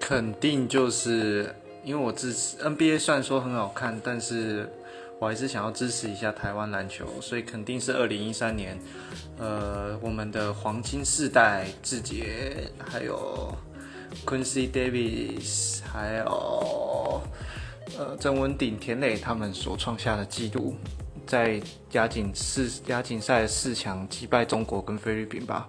肯定就是因为我支持 NBA，虽然说很好看，但是我还是想要支持一下台湾篮球，所以肯定是二零一三年，呃，我们的黄金世代志杰，还有 Quincy Davis，还有呃郑文鼎、田磊他们所创下的纪录，在亚锦四亚锦赛四强击败中国跟菲律宾吧。